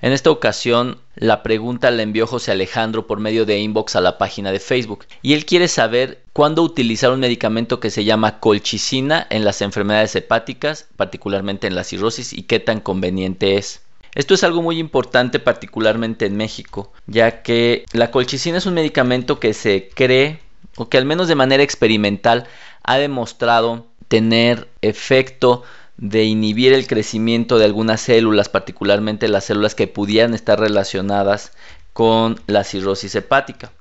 En esta ocasión la pregunta la envió José Alejandro por medio de inbox a la página de Facebook y él quiere saber cuándo utilizar un medicamento que se llama colchicina en las enfermedades hepáticas, particularmente en la cirrosis y qué tan conveniente es. Esto es algo muy importante particularmente en México, ya que la colchicina es un medicamento que se cree, o que al menos de manera experimental, ha demostrado tener efecto de inhibir el crecimiento de algunas células, particularmente las células que pudieran estar relacionadas con la cirrosis hepática.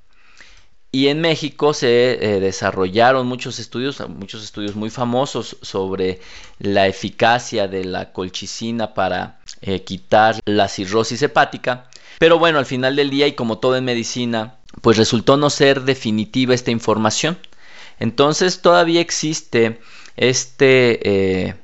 Y en México se eh, desarrollaron muchos estudios, muchos estudios muy famosos sobre la eficacia de la colchicina para eh, quitar la cirrosis hepática. Pero bueno, al final del día y como todo en medicina, pues resultó no ser definitiva esta información. Entonces todavía existe este eh,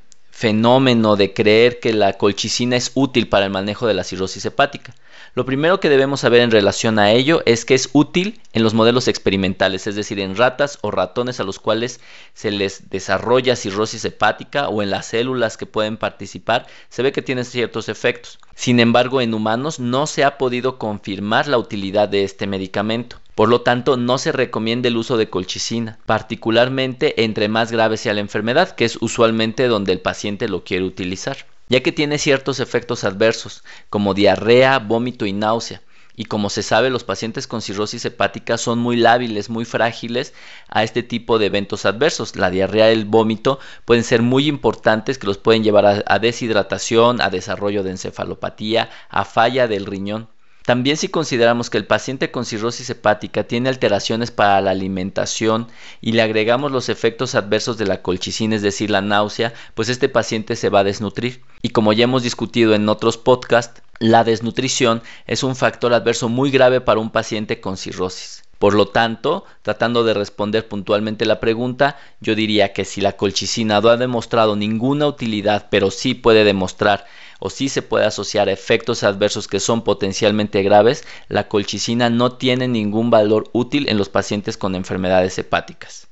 fenómeno de creer que la colchicina es útil para el manejo de la cirrosis hepática. Lo primero que debemos saber en relación a ello es que es útil en los modelos experimentales, es decir, en ratas o ratones a los cuales se les desarrolla cirrosis hepática o en las células que pueden participar, se ve que tiene ciertos efectos. Sin embargo, en humanos no se ha podido confirmar la utilidad de este medicamento. Por lo tanto, no se recomienda el uso de colchicina, particularmente entre más grave sea la enfermedad, que es usualmente donde el paciente lo quiere utilizar ya que tiene ciertos efectos adversos, como diarrea, vómito y náusea. Y como se sabe, los pacientes con cirrosis hepática son muy lábiles, muy frágiles a este tipo de eventos adversos. La diarrea y el vómito pueden ser muy importantes que los pueden llevar a, a deshidratación, a desarrollo de encefalopatía, a falla del riñón. También si consideramos que el paciente con cirrosis hepática tiene alteraciones para la alimentación y le agregamos los efectos adversos de la colchicina, es decir, la náusea, pues este paciente se va a desnutrir. Y como ya hemos discutido en otros podcasts, la desnutrición es un factor adverso muy grave para un paciente con cirrosis. Por lo tanto, tratando de responder puntualmente la pregunta, yo diría que si la colchicina no ha demostrado ninguna utilidad, pero sí puede demostrar o si se puede asociar a efectos adversos que son potencialmente graves, la colchicina no tiene ningún valor útil en los pacientes con enfermedades hepáticas.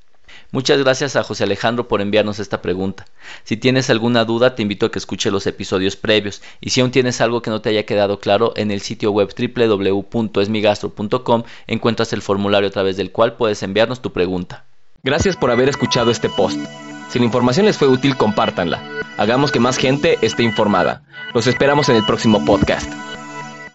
Muchas gracias a José Alejandro por enviarnos esta pregunta. Si tienes alguna duda, te invito a que escuche los episodios previos. Y si aún tienes algo que no te haya quedado claro, en el sitio web www.esmigastro.com encuentras el formulario a través del cual puedes enviarnos tu pregunta. Gracias por haber escuchado este post. Si la información les fue útil, compártanla. Hagamos que más gente esté informada. Los esperamos en el próximo podcast.